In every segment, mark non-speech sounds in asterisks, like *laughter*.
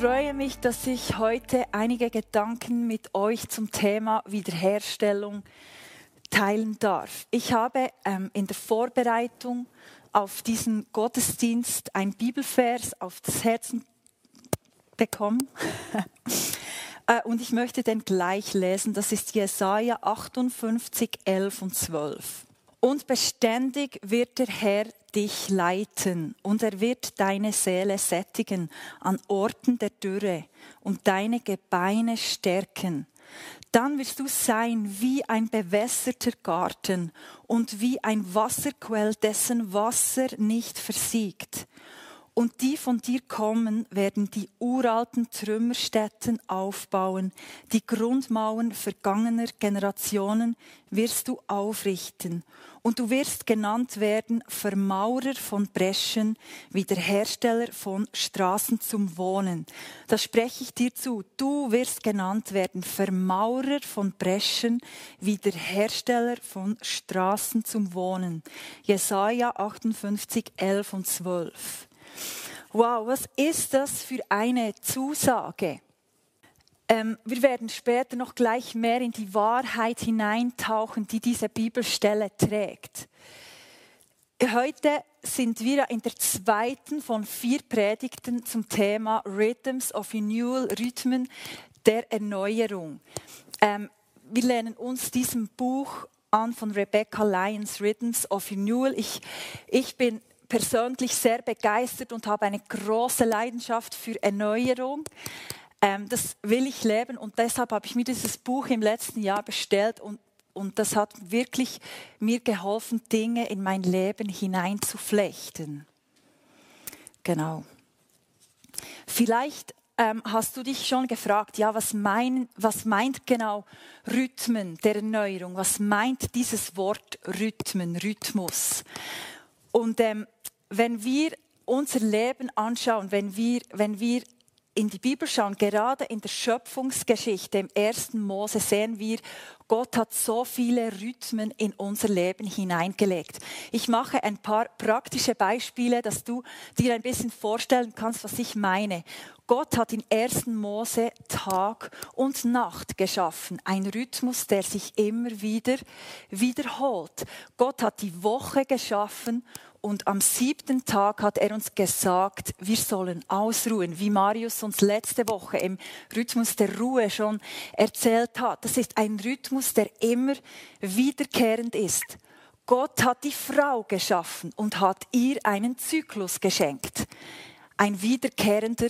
freue mich, dass ich heute einige Gedanken mit euch zum Thema Wiederherstellung teilen darf. Ich habe ähm, in der Vorbereitung auf diesen Gottesdienst ein Bibelvers auf das Herzen bekommen. *laughs* Äh, und ich möchte den gleich lesen. Das ist Jesaja 58, 11 und 12. Und beständig wird der Herr dich leiten und er wird deine Seele sättigen an Orten der Dürre und deine Gebeine stärken. Dann wirst du sein wie ein bewässerter Garten und wie ein Wasserquell, dessen Wasser nicht versiegt. Und die von dir kommen, werden die uralten Trümmerstätten aufbauen. Die Grundmauern vergangener Generationen wirst du aufrichten. Und du wirst genannt werden Vermaurer von Breschen, Wiederhersteller von Straßen zum Wohnen. Das spreche ich dir zu. Du wirst genannt werden Vermaurer von Breschen, Wiederhersteller von Straßen zum Wohnen. Jesaja 58, 11 und 12. Wow, was ist das für eine Zusage? Ähm, wir werden später noch gleich mehr in die Wahrheit hineintauchen, die diese Bibelstelle trägt. Heute sind wir in der zweiten von vier Predigten zum Thema Rhythms of Renewal, Rhythmen der Erneuerung. Ähm, wir lernen uns diesem Buch an von Rebecca Lyons, Rhythms of Renewal. Ich, ich bin persönlich sehr begeistert und habe eine große Leidenschaft für Erneuerung. Ähm, das will ich leben und deshalb habe ich mir dieses Buch im letzten Jahr bestellt und, und das hat wirklich mir geholfen, Dinge in mein Leben hineinzuflechten. Genau. Vielleicht ähm, hast du dich schon gefragt, ja, was, mein, was meint genau Rhythmen der Erneuerung? Was meint dieses Wort Rhythmen, Rhythmus? Und ähm, wenn wir unser Leben anschauen, wenn wir, wenn wir in die Bibel schauen, gerade in der Schöpfungsgeschichte im ersten Mose sehen wir, Gott hat so viele Rhythmen in unser Leben hineingelegt. Ich mache ein paar praktische Beispiele, dass du dir ein bisschen vorstellen kannst, was ich meine. Gott hat in ersten Mose Tag und Nacht geschaffen, ein Rhythmus, der sich immer wieder wiederholt. Gott hat die Woche geschaffen und am siebten Tag hat er uns gesagt, wir sollen ausruhen, wie Marius uns letzte Woche im Rhythmus der Ruhe schon erzählt hat. Das ist ein Rhythmus, der immer wiederkehrend ist. Gott hat die Frau geschaffen und hat ihr einen Zyklus geschenkt. Ein wiederkehrender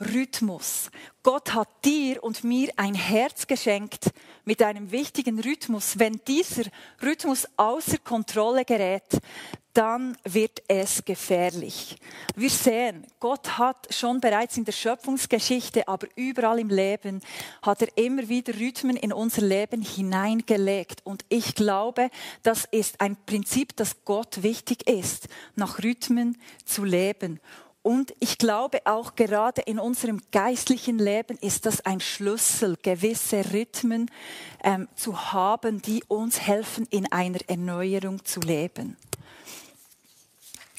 Rhythmus. Gott hat dir und mir ein Herz geschenkt mit einem wichtigen Rhythmus. Wenn dieser Rhythmus außer Kontrolle gerät, dann wird es gefährlich. Wir sehen, Gott hat schon bereits in der Schöpfungsgeschichte, aber überall im Leben, hat er immer wieder Rhythmen in unser Leben hineingelegt. Und ich glaube, das ist ein Prinzip, das Gott wichtig ist, nach Rhythmen zu leben. Und ich glaube auch gerade in unserem geistlichen Leben ist das ein Schlüssel, gewisse Rhythmen ähm, zu haben, die uns helfen, in einer Erneuerung zu leben.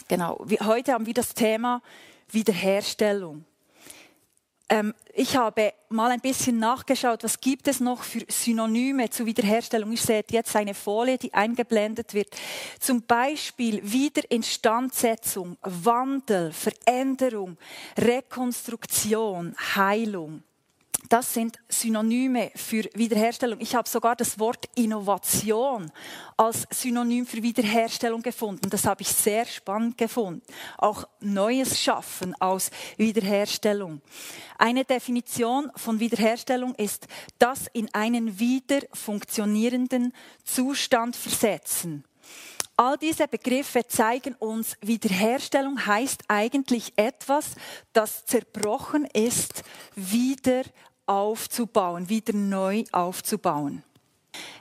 Genau, heute haben wir das Thema Wiederherstellung. Ähm, ich habe mal ein bisschen nachgeschaut, was gibt es noch für Synonyme zur Wiederherstellung. Ich sehe jetzt eine Folie, die eingeblendet wird. Zum Beispiel Wiederinstandsetzung, Wandel, Veränderung, Rekonstruktion, Heilung. Das sind Synonyme für Wiederherstellung. Ich habe sogar das Wort Innovation als Synonym für Wiederherstellung gefunden. Das habe ich sehr spannend gefunden. Auch Neues schaffen aus Wiederherstellung. Eine Definition von Wiederherstellung ist das in einen wieder funktionierenden Zustand versetzen. All diese Begriffe zeigen uns, Wiederherstellung heißt eigentlich etwas, das zerbrochen ist, wieder aufzubauen, wieder neu aufzubauen.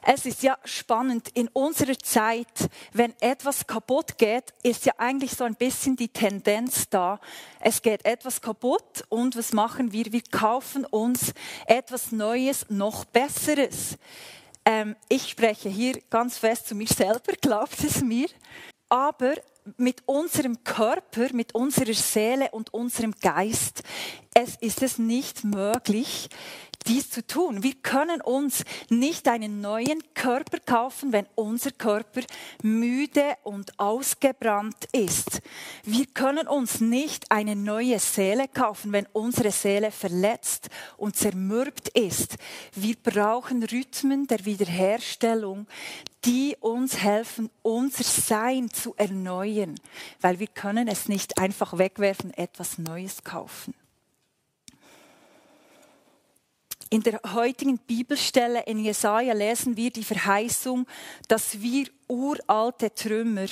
Es ist ja spannend, in unserer Zeit, wenn etwas kaputt geht, ist ja eigentlich so ein bisschen die Tendenz da, es geht etwas kaputt und was machen wir? Wir kaufen uns etwas Neues, noch Besseres. Ähm, ich spreche hier ganz fest zu mir selber, glaubt es mir. Aber mit unserem Körper, mit unserer Seele und unserem Geist, es ist es nicht möglich, dies zu tun. Wir können uns nicht einen neuen Körper kaufen, wenn unser Körper müde und ausgebrannt ist. Wir können uns nicht eine neue Seele kaufen, wenn unsere Seele verletzt und zermürbt ist. Wir brauchen Rhythmen der Wiederherstellung, die uns helfen, unser Sein zu erneuern, weil wir können es nicht einfach wegwerfen, etwas Neues kaufen. In der heutigen Bibelstelle in Jesaja lesen wir die Verheißung, dass wir uralte Trümmer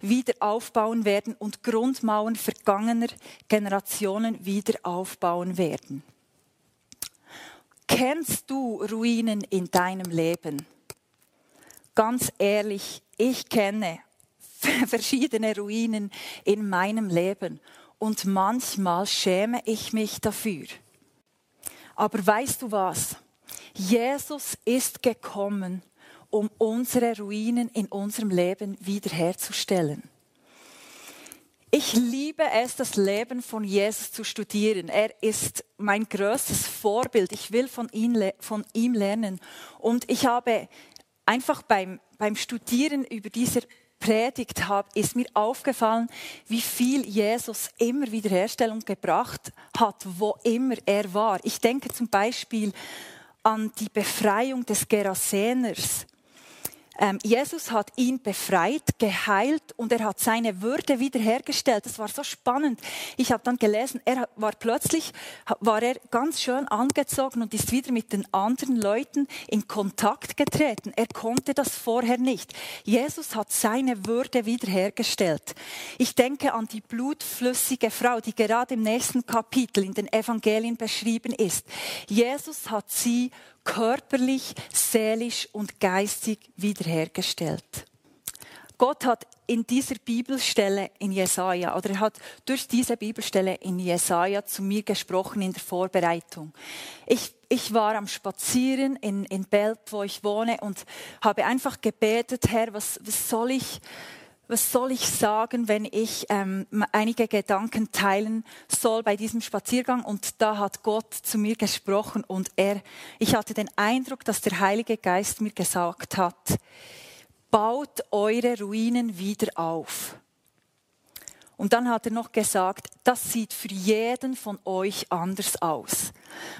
wieder aufbauen werden und Grundmauern vergangener Generationen wieder aufbauen werden. Kennst du Ruinen in deinem Leben? Ganz ehrlich, ich kenne *laughs* verschiedene Ruinen in meinem Leben und manchmal schäme ich mich dafür. Aber weißt du was? Jesus ist gekommen, um unsere Ruinen in unserem Leben wiederherzustellen. Ich liebe es, das Leben von Jesus zu studieren. Er ist mein größtes Vorbild. Ich will von ihm, von ihm lernen. Und ich habe einfach beim, beim Studieren über dieser predigt habe, ist mir aufgefallen, wie viel Jesus immer Wiederherstellung gebracht hat, wo immer er war. Ich denke zum Beispiel an die Befreiung des Geraseners. Ähm, Jesus hat ihn befreit, geheilt und er hat seine Würde wiederhergestellt. Das war so spannend. Ich habe dann gelesen, er war plötzlich, war er ganz schön angezogen und ist wieder mit den anderen Leuten in Kontakt getreten. Er konnte das vorher nicht. Jesus hat seine Würde wiederhergestellt. Ich denke an die blutflüssige Frau, die gerade im nächsten Kapitel in den Evangelien beschrieben ist. Jesus hat sie körperlich, seelisch und geistig wiederhergestellt. Gott hat in dieser Bibelstelle in Jesaja, oder er hat durch diese Bibelstelle in Jesaja zu mir gesprochen in der Vorbereitung. Ich, ich war am Spazieren in, in Belp, wo ich wohne, und habe einfach gebetet, Herr, was, was soll ich, was soll ich sagen, wenn ich ähm, einige Gedanken teilen soll bei diesem Spaziergang? Und da hat Gott zu mir gesprochen und er, ich hatte den Eindruck, dass der Heilige Geist mir gesagt hat, baut eure Ruinen wieder auf. Und dann hat er noch gesagt, das sieht für jeden von euch anders aus.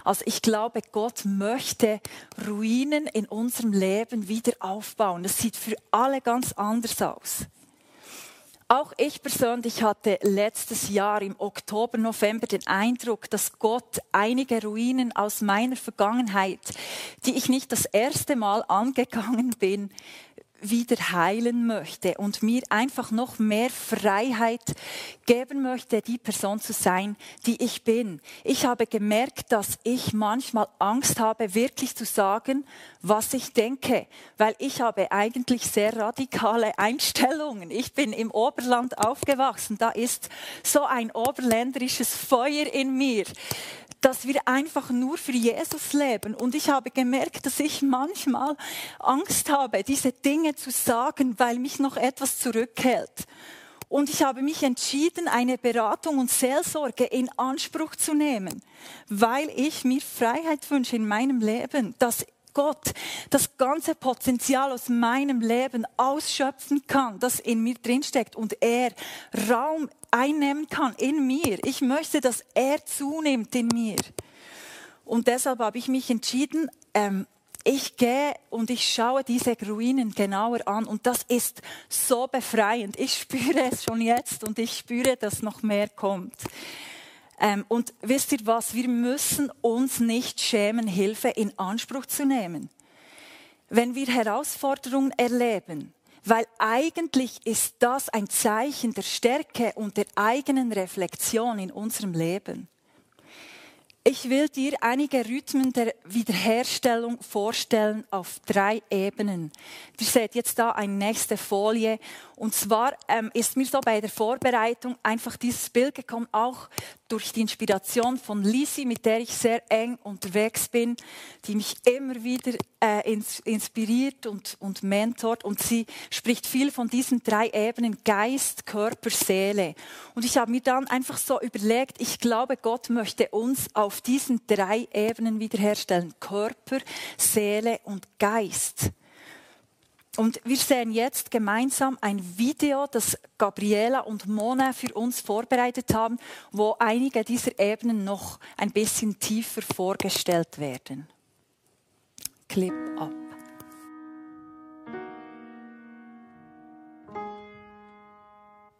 Also ich glaube, Gott möchte Ruinen in unserem Leben wieder aufbauen. Das sieht für alle ganz anders aus. Auch ich persönlich hatte letztes Jahr im Oktober, November den Eindruck, dass Gott einige Ruinen aus meiner Vergangenheit, die ich nicht das erste Mal angegangen bin, wieder heilen möchte und mir einfach noch mehr Freiheit geben möchte, die Person zu sein, die ich bin. Ich habe gemerkt, dass ich manchmal Angst habe, wirklich zu sagen, was ich denke, weil ich habe eigentlich sehr radikale *laughs* Einstellungen. Ich bin im Oberland aufgewachsen, da ist so ein oberländerisches Feuer in mir dass wir einfach nur für Jesus leben. Und ich habe gemerkt, dass ich manchmal Angst habe, diese Dinge zu sagen, weil mich noch etwas zurückhält. Und ich habe mich entschieden, eine Beratung und Seelsorge in Anspruch zu nehmen, weil ich mir Freiheit wünsche in meinem Leben, dass Gott das ganze Potenzial aus meinem Leben ausschöpfen kann, das in mir drinsteckt und er Raum einnehmen kann in mir. Ich möchte, dass er zunimmt in mir. Und deshalb habe ich mich entschieden, ähm, ich gehe und ich schaue diese Ruinen genauer an und das ist so befreiend. Ich spüre es schon jetzt und ich spüre, dass noch mehr kommt. Ähm, und wisst ihr was? Wir müssen uns nicht schämen, Hilfe in Anspruch zu nehmen. Wenn wir Herausforderungen erleben, Weil eigentlich ist das ein Zeichen der Stärke und der eigenen Reflexion in unserem Leben. Ich will dir einige Rhythmen der Wiederherstellung vorstellen auf drei Ebenen. Ihr seht jetzt da eine nächste Folie. Und zwar ähm, ist mir so bei der Vorbereitung einfach dieses Bild gekommen, auch durch die Inspiration von Lisi, mit der ich sehr eng unterwegs bin, die mich immer wieder äh, inspiriert und, und mentort. Und sie spricht viel von diesen drei Ebenen, Geist, Körper, Seele. Und ich habe mir dann einfach so überlegt, ich glaube, Gott möchte uns auf diesen drei Ebenen wiederherstellen. Körper, Seele und Geist. Und wir sehen jetzt gemeinsam ein Video, das Gabriela und Mona für uns vorbereitet haben, wo einige dieser Ebenen noch ein bisschen tiefer vorgestellt werden. Clip ab.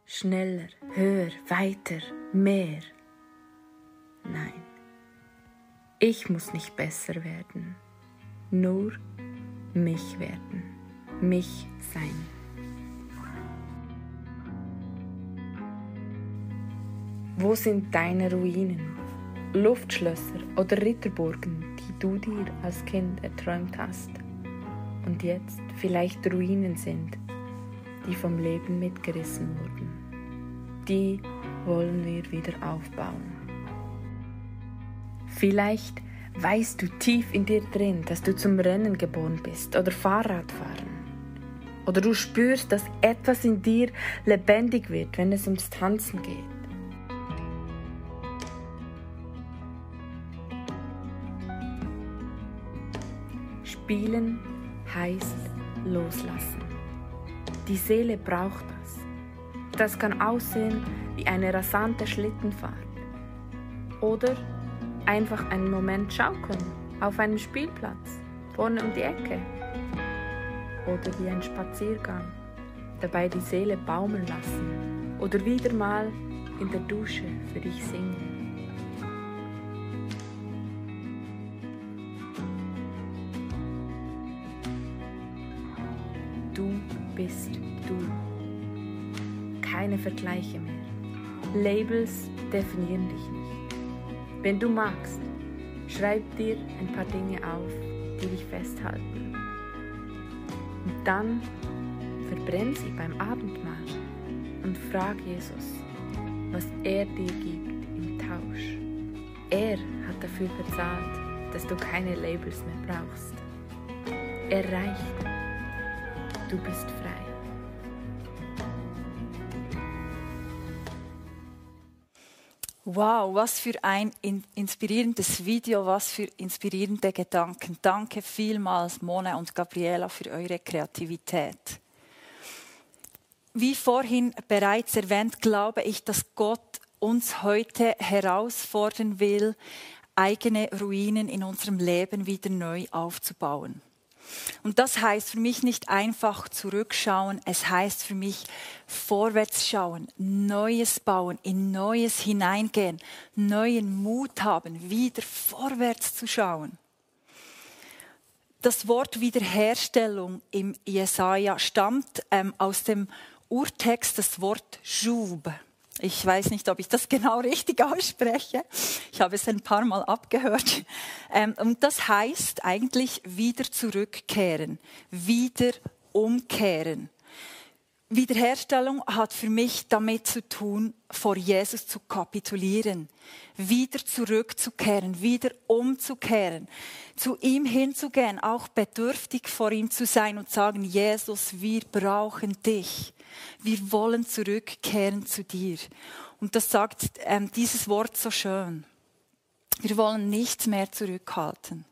Schneller, höher, weiter, mehr. Nein, ich muss nicht besser werden, nur mich werden mich sein. Wo sind deine Ruinen, Luftschlösser oder Ritterburgen, die du dir als Kind erträumt hast und jetzt vielleicht Ruinen sind, die vom Leben mitgerissen wurden? Die wollen wir wieder aufbauen. Vielleicht weißt du tief in dir drin, dass du zum Rennen geboren bist oder Fahrradfahren. Oder du spürst, dass etwas in dir lebendig wird, wenn es ums Tanzen geht. Spielen heißt loslassen. Die Seele braucht das. Das kann aussehen wie eine rasante Schlittenfahrt. Oder einfach einen Moment schaukeln auf einem Spielplatz vorne um die Ecke oder wie ein Spaziergang, dabei die Seele baumeln lassen oder wieder mal in der Dusche für dich singen. Du bist du. Keine Vergleiche mehr. Labels definieren dich nicht. Wenn du magst, schreib dir ein paar Dinge auf, die dich festhalten. Und dann verbrenn sie beim Abendmahl und frag Jesus, was er dir gibt im Tausch. Er hat dafür bezahlt, dass du keine Labels mehr brauchst. Er reicht. Du bist frei. Wow, was für ein inspirierendes Video, was für inspirierende Gedanken. Danke vielmals, Mona und Gabriela, für eure Kreativität. Wie vorhin bereits erwähnt, glaube ich, dass Gott uns heute herausfordern will, eigene Ruinen in unserem Leben wieder neu aufzubauen. Und das heißt für mich nicht einfach zurückschauen, es heißt für mich vorwärts schauen, Neues bauen, in Neues hineingehen, neuen Mut haben, wieder vorwärts zu schauen. Das Wort Wiederherstellung im Jesaja stammt ähm, aus dem Urtext, das Wort Schub. Ich weiß nicht, ob ich das genau *laughs* richtig ausspreche. Ich habe es ein paar Mal abgehört. Ähm, und das heißt eigentlich wieder zurückkehren, wieder umkehren. Wiederherstellung hat für mich damit zu tun, vor Jesus zu kapitulieren, wieder zurückzukehren, wieder umzukehren, zu ihm hinzugehen, auch bedürftig vor ihm zu sein und sagen, Jesus, wir brauchen dich. Wir wollen zurückkehren zu dir. Und das sagt ähm, dieses Wort so schön. Wir wollen nichts mehr zurückhalten.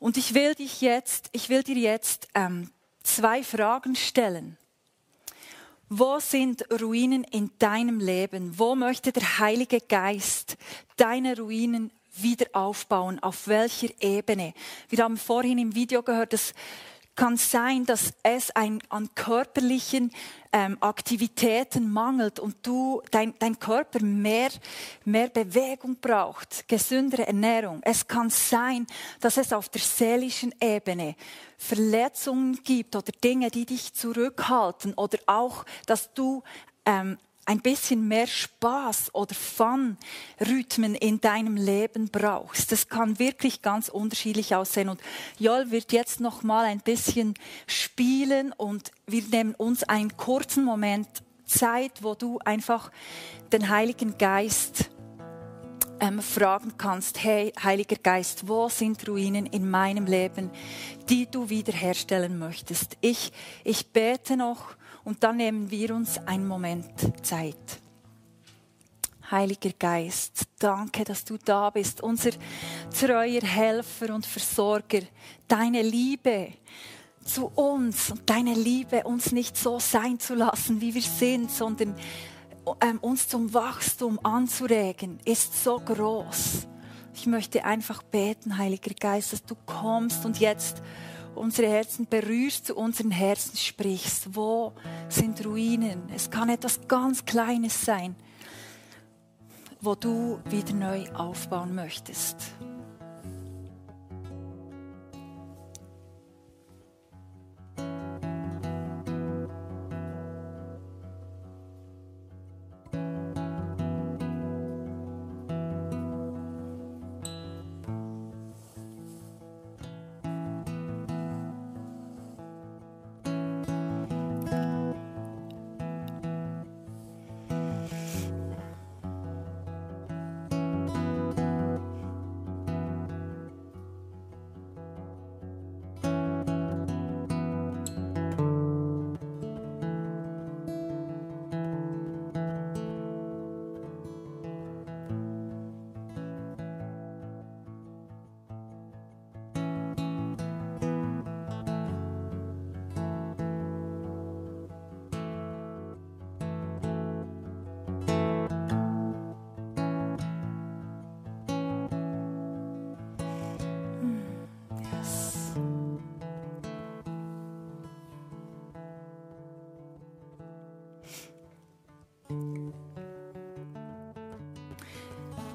Und ich will dich jetzt, ich will dir jetzt ähm, zwei Fragen stellen. Wo sind Ruinen in deinem Leben? Wo möchte der Heilige Geist deine Ruinen wieder aufbauen? Auf welcher Ebene? Wir haben vorhin im Video gehört, dass kann sein, dass es ein, an körperlichen ähm, Aktivitäten mangelt und du, dein, dein Körper mehr, mehr Bewegung braucht, gesündere Ernährung. Es kann sein, dass es auf der seelischen Ebene Verletzungen gibt oder Dinge, die dich zurückhalten oder auch, dass du ähm, ein bisschen mehr Spaß oder Fun-Rhythmen in deinem Leben brauchst. Das kann wirklich ganz unterschiedlich aussehen. Und Joel wird jetzt noch mal ein bisschen spielen und wir nehmen uns einen kurzen Moment Zeit, wo du einfach den Heiligen Geist ähm, fragen kannst, hey, Heiliger Geist, wo sind Ruinen in meinem Leben, die du wiederherstellen möchtest? Ich, ich bete noch und dann nehmen wir uns einen Moment Zeit. Heiliger Geist, danke, dass du da bist, unser treuer Helfer und Versorger. Deine Liebe zu uns und deine Liebe, uns nicht so sein zu lassen, wie wir sind, sondern ähm, uns zum Wachstum anzuregen, ist so groß. Ich möchte einfach beten, Heiliger Geist, dass du kommst und jetzt unsere Herzen berührst, zu unseren Herzen sprichst. Wo sind Ruinen? Es kann etwas ganz Kleines sein, wo du wieder neu aufbauen möchtest.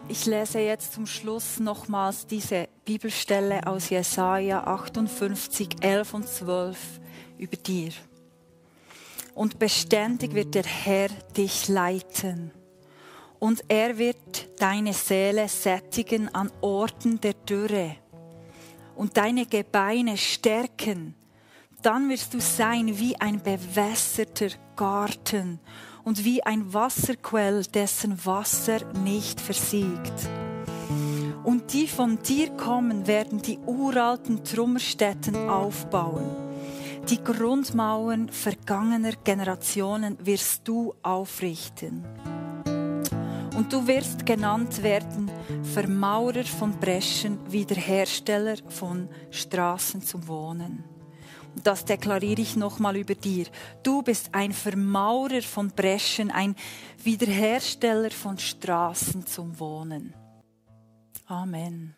Ich lese jetzt zum Schluss nochmals diese Bibelstelle aus Jesaja 58, 11 und 12 über dir. Und beständig wird der Herr dich leiten. Und er wird deine Seele sättigen an Orten der Dürre und deine Gebeine stärken. Dann wirst du sein wie ein bewässerter Garten und wie ein Wasserquell, dessen Wasser nicht versiegt. Und die von dir kommen, werden die uralten Trümmerstätten aufbauen. Die Grundmauern vergangener Generationen wirst du aufrichten. Und du wirst genannt werden Vermaurer von Breschen, Wiederhersteller von Straßen zum Wohnen das deklariere ich nochmal über dir. Du bist ein Vermaurer von Breschen, ein Wiederhersteller von Straßen zum Wohnen. Amen.